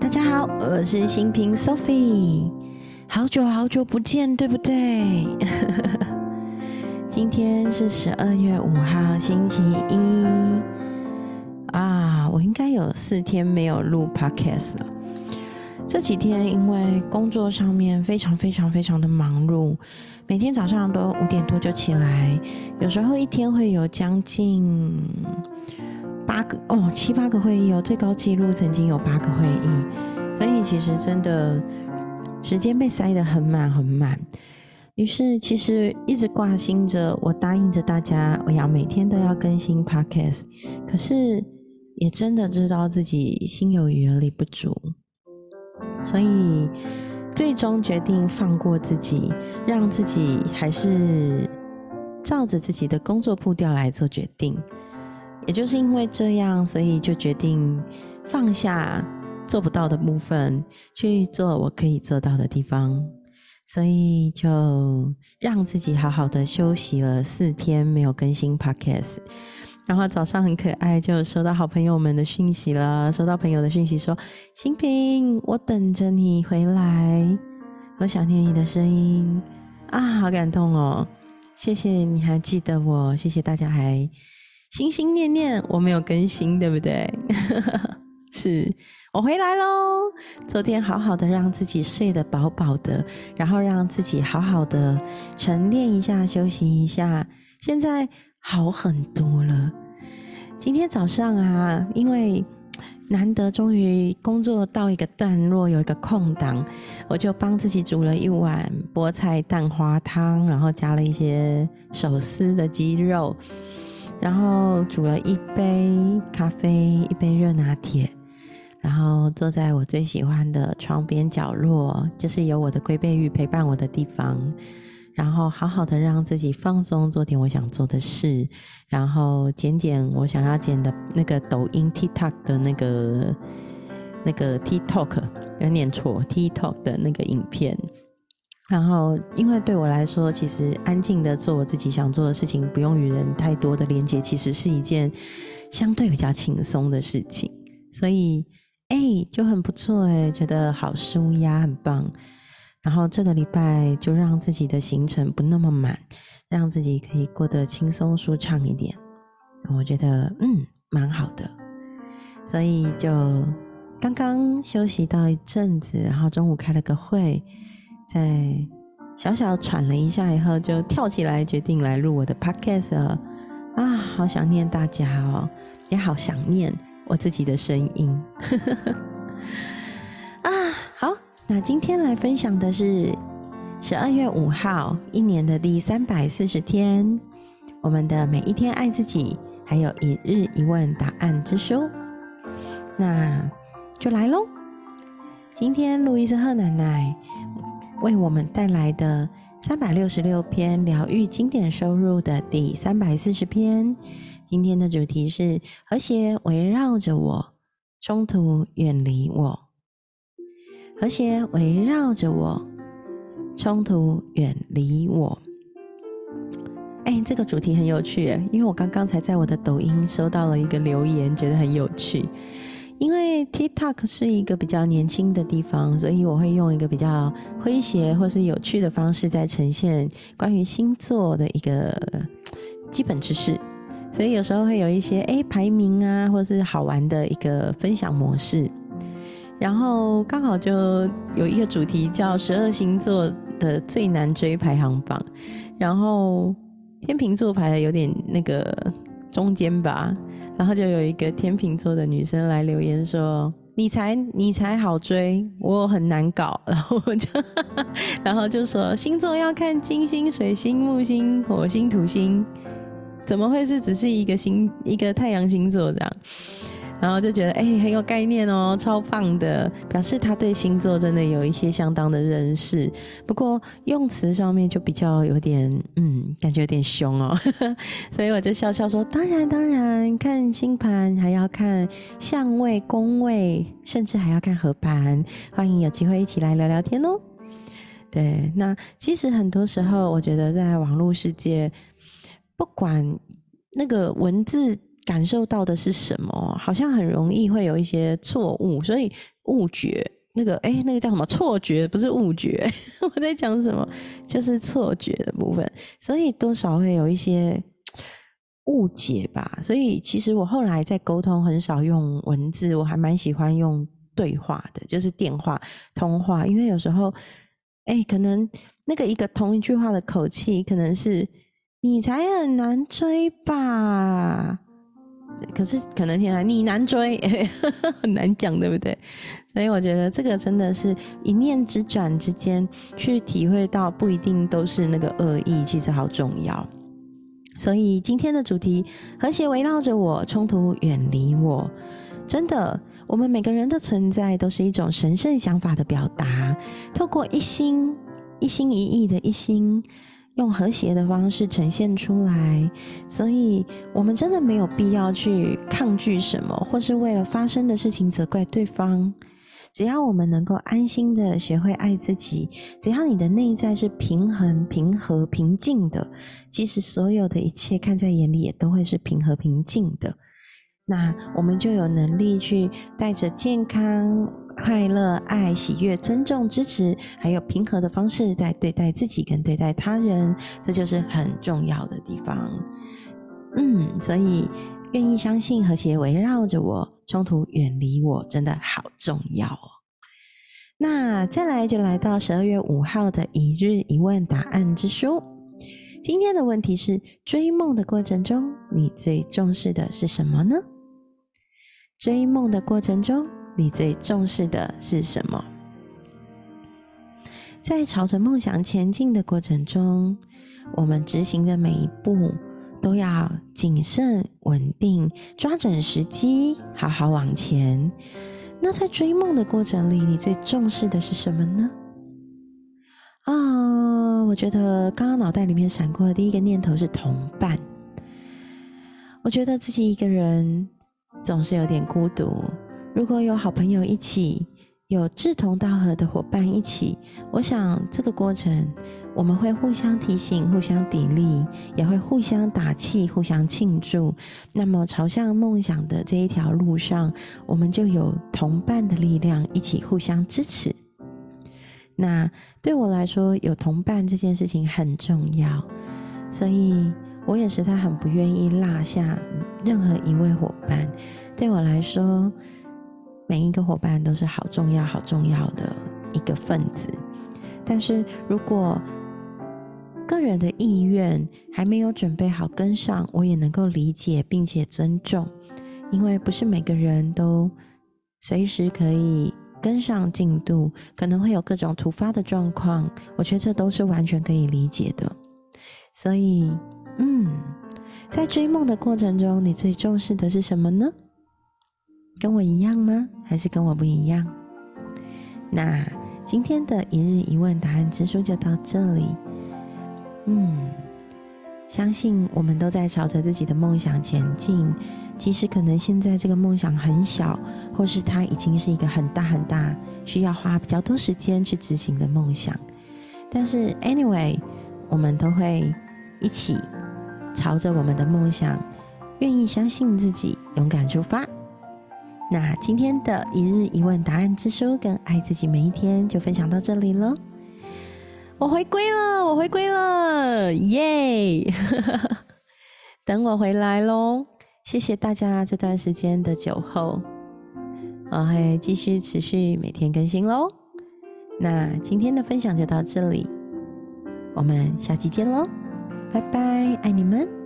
大家好，我是新平 Sophie，好久好久不见，对不对？今天是十二月五号，星期一啊，我应该有四天没有录 Podcast 了。这几天因为工作上面非常非常非常的忙碌，每天早上都五点多就起来，有时候一天会有将近八个哦七八个会议哦，最高纪录曾经有八个会议，所以其实真的时间被塞得很满很满。于是其实一直挂心着，我答应着大家，我要每天都要更新 Podcast，可是也真的知道自己心有余而力不足。所以最终决定放过自己，让自己还是照着自己的工作步调来做决定。也就是因为这样，所以就决定放下做不到的部分，去做我可以做到的地方。所以就让自己好好的休息了四天，没有更新 Podcast。然后早上很可爱，就收到好朋友们的讯息了。收到朋友的讯息说：“新平，我等着你回来，我想念你的声音啊，好感动哦！谢谢你还记得我，谢谢大家还心心念念我没有更新，对不对？是我回来喽。昨天好好的让自己睡得饱饱的，然后让自己好好的沉淀一下，休息一下。现在。好很多了。今天早上啊，因为难得终于工作到一个段落，有一个空档，我就帮自己煮了一碗菠菜蛋花汤，然后加了一些手撕的鸡肉，然后煮了一杯咖啡，一杯热拿铁，然后坐在我最喜欢的窗边角落，就是有我的龟背玉陪伴我的地方。然后好好的让自己放松，做点我想做的事，然后剪剪我想要剪的那个抖音 TikTok 的那个那个 TikTok，有念错 TikTok 的那个影片。然后因为对我来说，其实安静的做我自己想做的事情，不用与人太多的连接，其实是一件相对比较轻松的事情。所以哎，就很不错哎，觉得好舒压，很棒。然后这个礼拜就让自己的行程不那么满，让自己可以过得轻松舒畅一点。我觉得嗯蛮好的，所以就刚刚休息到一阵子，然后中午开了个会，在小小喘了一下以后，就跳起来决定来录我的 podcast 了。啊，好想念大家哦，也好想念我自己的声音 啊！好。那今天来分享的是十二月五号，一年的第三百四十天，我们的每一天爱自己，还有一日一问答案之书，那就来喽。今天路易斯赫奶奶为我们带来的三百六十六篇疗愈经典收入的第三百四十篇，今天的主题是和谐围绕着我，冲突远离我。和谐围绕着我，冲突远离我。哎，这个主题很有趣，因为我刚刚才在我的抖音收到了一个留言，觉得很有趣。因为 TikTok 是一个比较年轻的地方，所以我会用一个比较诙谐或是有趣的方式，在呈现关于星座的一个基本知识。所以有时候会有一些哎排名啊，或是好玩的一个分享模式。然后刚好就有一个主题叫十二星座的最难追排行榜，然后天秤座排的有点那个中间吧，然后就有一个天秤座的女生来留言说：“你才你才好追，我很难搞。”然后我就然后就说星座要看金星、水星、木星、火星、土星，怎么会是只是一个星一个太阳星座这样？然后就觉得哎很有概念哦，超棒的，表示他对星座真的有一些相当的认识。不过用词上面就比较有点嗯，感觉有点凶哦，所以我就笑笑说：当然当然，看星盘还要看相位、宫位，甚至还要看合盘。欢迎有机会一起来聊聊天哦。对，那其实很多时候我觉得在网络世界，不管那个文字。感受到的是什么，好像很容易会有一些错误，所以误觉那个哎，那个叫什么错觉？不是误觉，我在讲什么？就是错觉的部分，所以多少会有一些误解吧。所以其实我后来在沟通很少用文字，我还蛮喜欢用对话的，就是电话通话，因为有时候哎，可能那个一个同一句话的口气，可能是你才很难追吧。可是可能天来你难追，很难讲，对不对？所以我觉得这个真的是一念之转之间去体会到，不一定都是那个恶意，其实好重要。所以今天的主题，和谐围绕着我，冲突远离我。真的，我们每个人的存在都是一种神圣想法的表达，透过一心一心一意的一心。用和谐的方式呈现出来，所以我们真的没有必要去抗拒什么，或是为了发生的事情责怪对方。只要我们能够安心的学会爱自己，只要你的内在是平衡、平和、平静的，即使所有的一切看在眼里也都会是平和、平静的。那我们就有能力去带着健康。快乐、爱、喜悦、尊重、支持，还有平和的方式在对待自己跟对待他人，这就是很重要的地方。嗯，所以愿意相信和谐围绕着我，冲突远离我，真的好重要哦。那再来就来到十二月五号的一日一问答案之书。今天的问题是：追梦的过程中，你最重视的是什么呢？追梦的过程中。你最重视的是什么？在朝着梦想前进的过程中，我们执行的每一步都要谨慎、稳定，抓准时机，好好往前。那在追梦的过程里，你最重视的是什么呢？啊，我觉得刚刚脑袋里面闪过的第一个念头是同伴。我觉得自己一个人总是有点孤独。如果有好朋友一起，有志同道合的伙伴一起，我想这个过程我们会互相提醒、互相砥砺，也会互相打气、互相庆祝。那么朝向梦想的这一条路上，我们就有同伴的力量，一起互相支持。那对我来说，有同伴这件事情很重要，所以我也实在很不愿意落下任何一位伙伴。对我来说。每一个伙伴都是好重要、好重要的一个分子，但是如果个人的意愿还没有准备好跟上，我也能够理解并且尊重，因为不是每个人都随时可以跟上进度，可能会有各种突发的状况，我觉得这都是完全可以理解的。所以，嗯，在追梦的过程中，你最重视的是什么呢？跟我一样吗？还是跟我不一样？那今天的一日一问答案之书就到这里。嗯，相信我们都在朝着自己的梦想前进，即使可能现在这个梦想很小，或是它已经是一个很大很大，需要花比较多时间去执行的梦想。但是，anyway，我们都会一起朝着我们的梦想，愿意相信自己，勇敢出发。那今天的一日一问答案之书跟爱自己每一天就分享到这里了。我回归了，我回归了，耶！等我回来喽。谢谢大家这段时间的酒后，我会继续持续每天更新喽。那今天的分享就到这里，我们下期见喽，拜拜，爱你们。